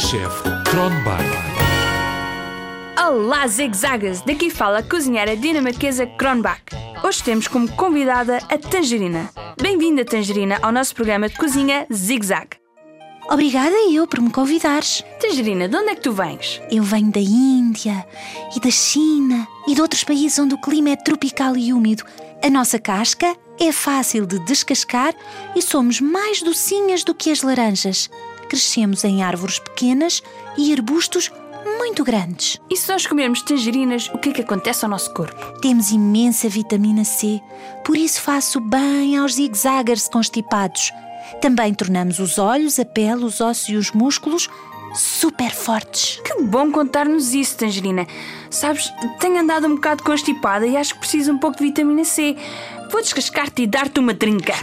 chefe Kronbach. Olá, zigzagas! Daqui fala a cozinheira dinamarquesa Kronbach. Hoje temos como convidada a Tangerina. Bem-vinda, Tangerina, ao nosso programa de cozinha Zigzag. Obrigada eu por me convidares. Tangerina, de onde é que tu vens? Eu venho da Índia e da China e de outros países onde o clima é tropical e úmido. A nossa casca é fácil de descascar e somos mais docinhas do que as laranjas. Crescemos em árvores pequenas e arbustos muito grandes. E se nós comermos tangerinas, o que é que acontece ao nosso corpo? Temos imensa vitamina C, por isso faço bem aos zigzaggers constipados. Também tornamos os olhos, a pele, os ossos e os músculos super fortes. Que bom contar-nos isso, Tangerina. Sabes, tenho andado um bocado constipada e acho que preciso um pouco de vitamina C. Vou descascar-te e dar-te uma trinca.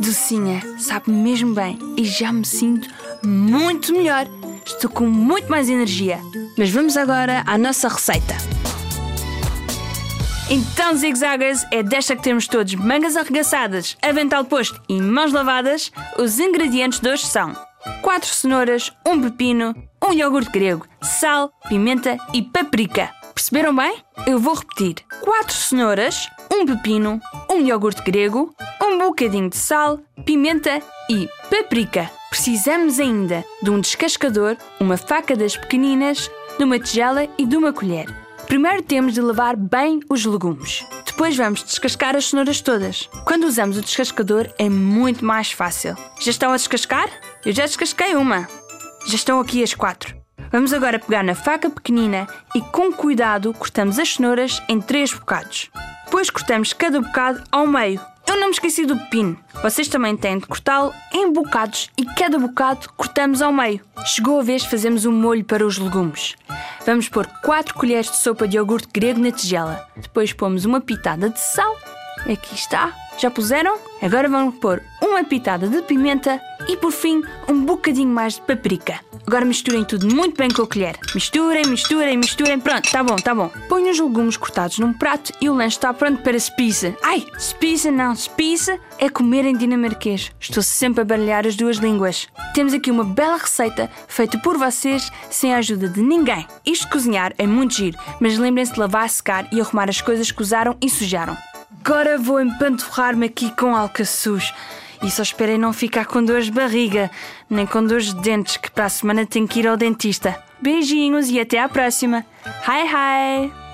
Docinha. Sabe mesmo bem. E já me sinto muito melhor. Estou com muito mais energia. Mas vamos agora à nossa receita. Então, zigzaggers, é desta que temos todos mangas arregaçadas, avental posto e mãos lavadas. Os ingredientes de hoje são 4 cenouras, um pepino, um iogurte grego, sal, pimenta e paprika. Perceberam bem? Eu vou repetir: 4 cenouras, um pepino, um iogurte grego, um bocadinho de sal, pimenta e paprika. Precisamos ainda de um descascador, uma faca das pequeninas, de uma tigela e de uma colher. Primeiro temos de lavar bem os legumes. Depois vamos descascar as cenouras todas. Quando usamos o descascador é muito mais fácil. Já estão a descascar? Eu já descasquei uma. Já estão aqui as quatro. Vamos agora pegar na faca pequenina e com cuidado cortamos as cenouras em três bocados. Depois cortamos cada bocado ao meio. Eu não me esqueci do pepino. Vocês também têm de cortá-lo em bocados e cada bocado cortamos ao meio. Chegou a vez de fazermos um molho para os legumes. Vamos pôr 4 colheres de sopa de iogurte grego na tigela. Depois pomos uma pitada de sal. Aqui está. Já puseram? Agora vamos pôr uma pitada de pimenta e por fim um bocadinho mais de paprika. Agora misturem tudo muito bem com a colher. Misturem, misturem, misturem. Pronto, tá bom, tá bom. Ponham os legumes cortados num prato e o lanche está pronto para spisa. Ai, spisa não, spisa é comer em dinamarquês. Estou sempre a baralhar as duas línguas. Temos aqui uma bela receita feita por vocês sem a ajuda de ninguém. Isto de cozinhar é muito giro, mas lembrem-se de lavar, secar e arrumar as coisas que usaram e sujaram. Agora vou empanturrar-me aqui com alcaçuz. E só esperem não ficar com dores de barriga, nem com dores de dentes, que para a semana tenho que ir ao dentista. Beijinhos e até à próxima. Hi, hi!